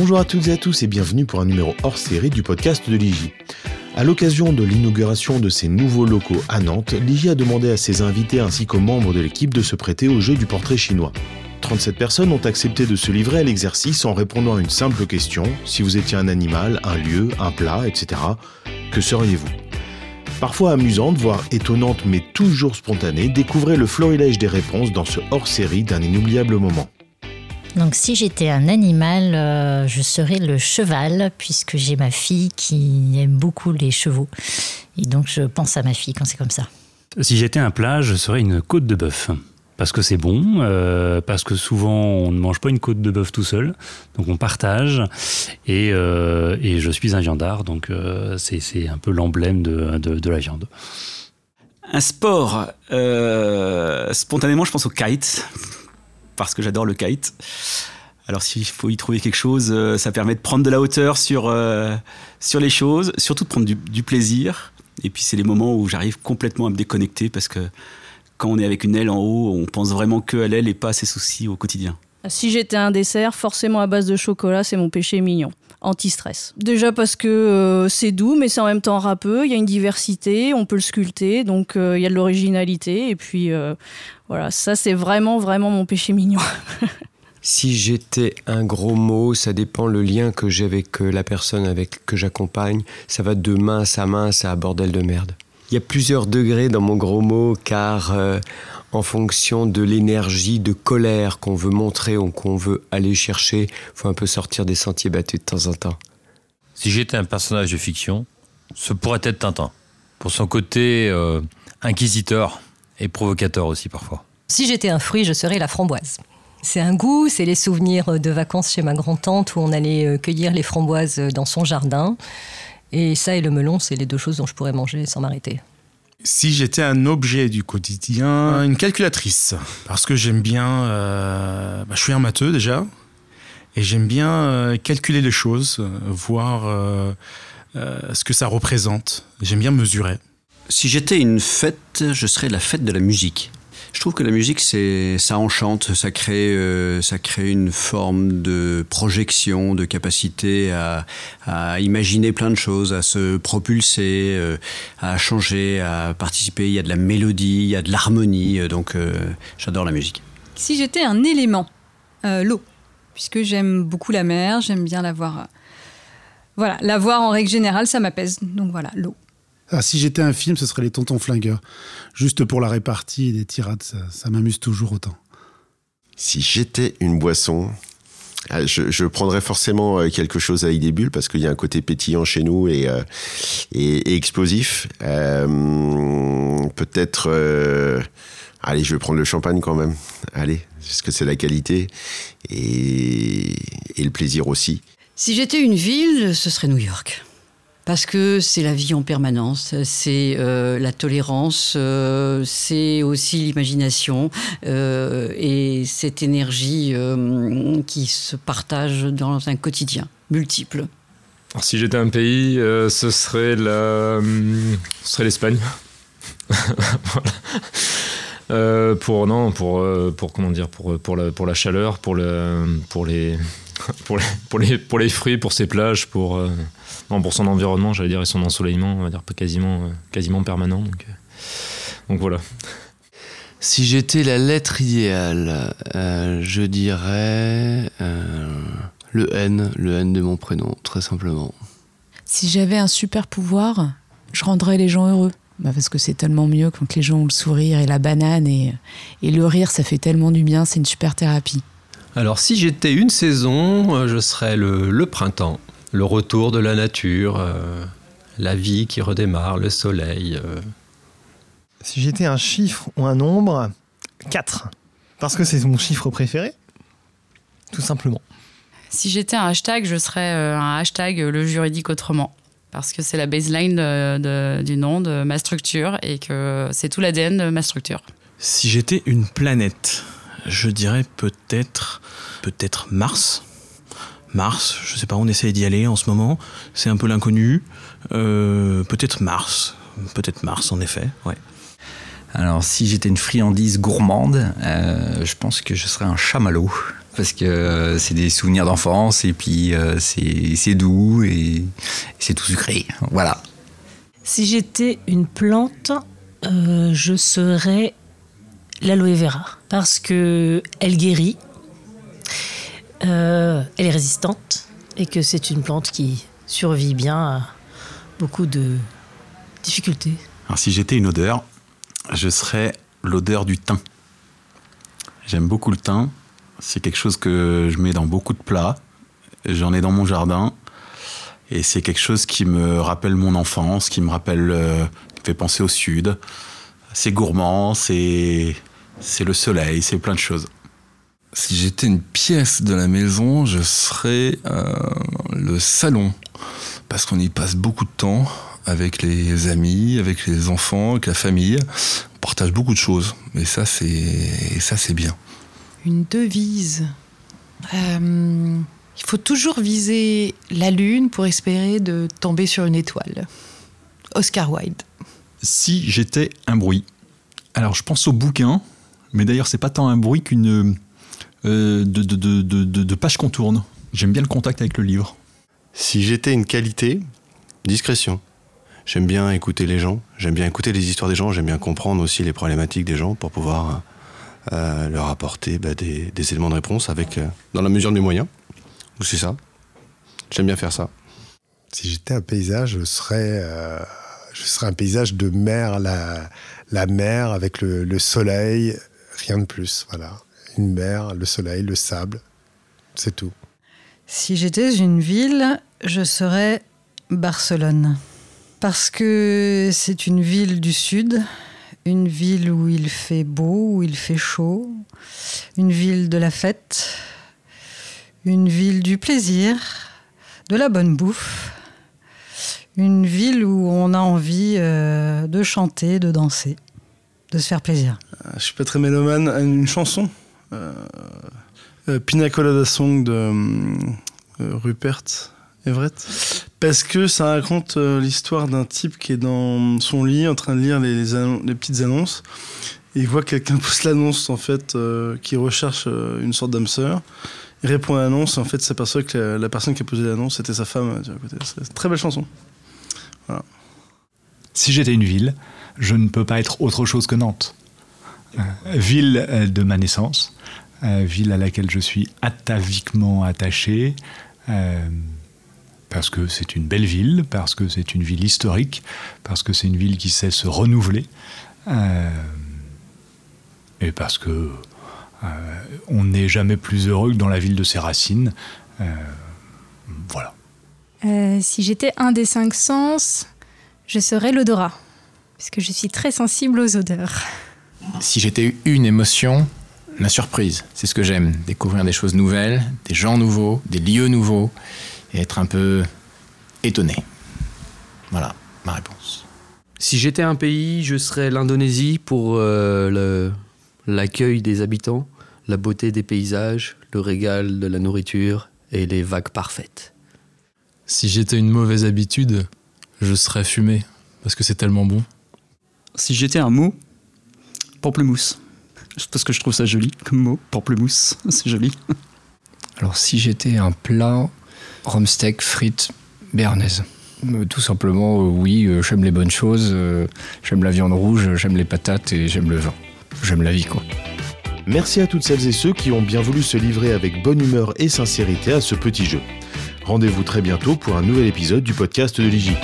Bonjour à toutes et à tous et bienvenue pour un numéro hors série du podcast de l'IGI. À l'occasion de l'inauguration de ses nouveaux locaux à Nantes, l'IGI a demandé à ses invités ainsi qu'aux membres de l'équipe de se prêter au jeu du portrait chinois. 37 personnes ont accepté de se livrer à l'exercice en répondant à une simple question, si vous étiez un animal, un lieu, un plat, etc., que seriez-vous? Parfois amusante, voire étonnante mais toujours spontanée, découvrez le florilège des réponses dans ce hors-série d'un inoubliable moment. Donc si j'étais un animal, euh, je serais le cheval, puisque j'ai ma fille qui aime beaucoup les chevaux. Et donc je pense à ma fille quand c'est comme ça. Si j'étais un plat, je serais une côte de bœuf. Parce que c'est bon, euh, parce que souvent on ne mange pas une côte de bœuf tout seul, donc on partage. Et, euh, et je suis un viandard, donc euh, c'est c'est un peu l'emblème de, de, de la viande. Un sport, euh, spontanément, je pense au kite, parce que j'adore le kite. Alors, s'il faut y trouver quelque chose, euh, ça permet de prendre de la hauteur sur, euh, sur les choses, surtout de prendre du, plaisir. Et puis, c'est les moments où j'arrive complètement à me déconnecter parce que quand on est avec une aile en haut, on pense vraiment que l'aile et pas à ses soucis au quotidien. Si j'étais un dessert, forcément à base de chocolat, c'est mon péché mignon. Anti-stress. Déjà parce que euh, c'est doux, mais c'est en même temps râpeux. Il y a une diversité, on peut le sculpter, donc euh, il y a de l'originalité. Et puis euh, voilà, ça c'est vraiment, vraiment mon péché mignon. Si j'étais un gros mot, ça dépend le lien que j'ai avec la personne avec que j'accompagne. Ça va de mince à mince à bordel de merde. Il y a plusieurs degrés dans mon gros mot car euh, en fonction de l'énergie de colère qu'on veut montrer ou qu'on veut aller chercher, faut un peu sortir des sentiers battus de temps en temps. Si j'étais un personnage de fiction, ce pourrait être Tintin. Pour son côté euh, inquisiteur et provocateur aussi parfois. Si j'étais un fruit, je serais la framboise. C'est un goût, c'est les souvenirs de vacances chez ma grand-tante où on allait euh, cueillir les framboises dans son jardin. Et ça et le melon, c'est les deux choses dont je pourrais manger sans m'arrêter. Si j'étais un objet du quotidien, une calculatrice, parce que j'aime bien, euh, bah, je suis un matheux déjà, et j'aime bien euh, calculer les choses, euh, voir euh, ce que ça représente. J'aime bien mesurer. Si j'étais une fête, je serais la fête de la musique. Je trouve que la musique, c'est, ça enchante, ça crée, euh, ça crée une forme de projection, de capacité à, imaginer plein de choses, à se propulser, euh, à changer, à participer. Il y a de la mélodie, il y a de l'harmonie, euh, donc j'adore la musique. Si j'étais un élément, l'eau, puisque j'aime beaucoup la mer, j'aime bien la voir. voilà, la voir en règle générale, ça m'apaise. Donc voilà, l'eau. Ah, si j'étais un film, ce serait les Tontons Flingueurs. Juste pour la répartie des tirades, ça, ça m'amuse toujours autant. Si j'étais une boisson, ah, je, je prendrais forcément euh, quelque chose avec des bulles parce qu'il y a un côté pétillant chez nous et, euh, et, et explosif. Euh, Peut-être. euh, allez, je vais prendre le champagne quand même. Allez, parce que c'est la qualité et, et le plaisir aussi. Si j'étais une ville, ce serait New York. Parce que c'est la vie en permanence, c'est euh, la tolérance, euh, c'est aussi l'imagination euh, et cette énergie qui se partage dans un quotidien multiple. Si j'étais un pays, ce serait la, ce serait l'Espagne. Pour non, pour pour comment dire, pour pour la pour la chaleur, pour le pour les pour les pour les pour les fruits, pour ses plages, pour non pour son environnement, j'allais dire et son ensoleillement, on va dire pas quasiment quasiment permanent. Donc euh, donc voilà. Si j'étais la lettre idéale, euh, je dirais euh, le N, le N de mon prénom, très simplement. Si j'avais un super pouvoir, je rendrais les gens heureux. Bah, parce que c'est tellement mieux quand les gens ont le sourire et la banane et, et le rire, ça fait tellement du bien, c'est une super thérapie. Alors si j'étais une saison, je serais le, le printemps, le retour de la nature, euh, la vie qui redémarre, le soleil. euh. Si j'étais un chiffre ou un nombre, 4. Parce que c'est mon chiffre préféré. Tout simplement. Si j'étais un hashtag, je serais euh, un hashtag le juridique autrement. Parce que c'est la baseline de- de- du nom de ma structure et que c'est tout l'ADN de ma structure. Si j'étais une planète, je dirais peut-être peut-être Mars. Mars, je sais pas, on essaye d'y aller en ce moment. C'est un peu l'inconnu. Euh, peut-être Mars. Peut-être Mars, en effet, ouais. Alors, si j'étais une friandise gourmande, euh, je pense que je serais un chamallow. parce que euh, c'est des souvenirs d'enfance et puis euh, c'est doux et c'est tout sucré. Voilà. Si j'étais une plante, euh, je serais l'aloe vera parce que elle guérit, euh, elle est résistante et que c'est une plante qui survit bien à beaucoup de difficultés. Alors si j'étais une odeur, je serais l'odeur du thym. J'aime beaucoup le thym. C'est quelque chose que je mets dans beaucoup de plats. J'en ai dans mon jardin. Et c'est quelque chose qui me rappelle mon enfance, qui me rappelle, euh, qui fait penser au sud. C'est gourmand, c'est, c'est le soleil, c'est plein de choses. Si j'étais une pièce de la maison, je serais euh, le salon. Parce qu'on y passe beaucoup de temps avec les amis, avec les enfants, avec la famille. On partage beaucoup de choses. Et ça, c'est, et ça, c'est bien. Une devise. Euh, il faut toujours viser la lune pour espérer de tomber sur une étoile. Oscar Wilde. Si j'étais un bruit. Alors je pense au bouquin, mais d'ailleurs c'est pas tant un bruit qu'une de, de, de, de, de page qu'on tourne. J'aime bien le contact avec le livre. Si j'étais une qualité, discrétion. J'aime bien écouter les gens, j'aime bien écouter les histoires des gens, j'aime bien comprendre aussi les problématiques des gens pour pouvoir euh, leur apporter bah, des, des éléments de réponse avec, euh, dans la mesure de mes moyens. C'est ça. J'aime bien faire ça. Si j'étais un paysage, je serais, euh, je serais un paysage de mer, la, la mer avec le, le soleil, rien de plus. Voilà. Une mer, le soleil, le sable, c'est tout. Si j'étais une ville, je serais Barcelone. Parce que c'est une ville du sud, une ville où il fait beau, où il fait chaud, une ville de la fête, une ville du plaisir, de la bonne bouffe, une ville où on a envie euh, de chanter, de danser, de se faire plaisir. Euh, Je suis pas très mélomane. Une chanson? Euh, euh, Pina Colada Song de euh, Rupert Everett. Parce que ça raconte l'histoire d'un type qui est dans son lit en train de lire les, petites annonces. Et il voit que quelqu'un pousse l'annonce en fait qui recherche une sorte d'âme sœur. Il répond à l'annonce et en fait s'aperçoit que la, personne qui a posé l'annonce c'était sa femme. C'est très belle chanson. Voilà. Si j'étais une ville, je ne peux pas être autre chose que Nantes. Euh, ville euh, de ma naissance, euh, ville à laquelle je suis ataviquement attaché, parce que c'est une belle ville, parce que c'est une ville historique, parce que c'est une ville qui sait se renouveler, et parce que on n'est jamais plus heureux que dans la ville de ses racines. Voilà. Si j'étais un des cinq sens, je serais l'odorat, puisque je suis très sensible aux odeurs. Si j'étais une émotion, la surprise, c'est ce que j'aime. Découvrir des choses nouvelles, des gens nouveaux, des lieux nouveaux, et être un peu étonné. Voilà ma réponse. Si j'étais un pays, je serais l'Indonésie pour euh, l'accueil des habitants, la beauté des paysages, le régal de la nourriture et les vagues parfaites. Si j'étais une mauvaise habitude, je serais fumé, parce que c'est tellement bon. Si j'étais un mot, pamplemousse. Parce que je trouve ça joli comme mot, pamplemousse, c'est joli. Alors si j'étais un plat, rhum steak, frites, béarnaise. Euh, Tout simplement, euh, oui, euh, j'aime les bonnes choses, j'aime la viande rouge, j'aime les patates et j'aime le vin. J'aime la vie, quoi. Merci à toutes celles et ceux qui ont bien voulu se livrer avec bonne humeur et sincérité à ce petit jeu. Rendez-vous très bientôt pour un nouvel épisode du podcast de l'IGI.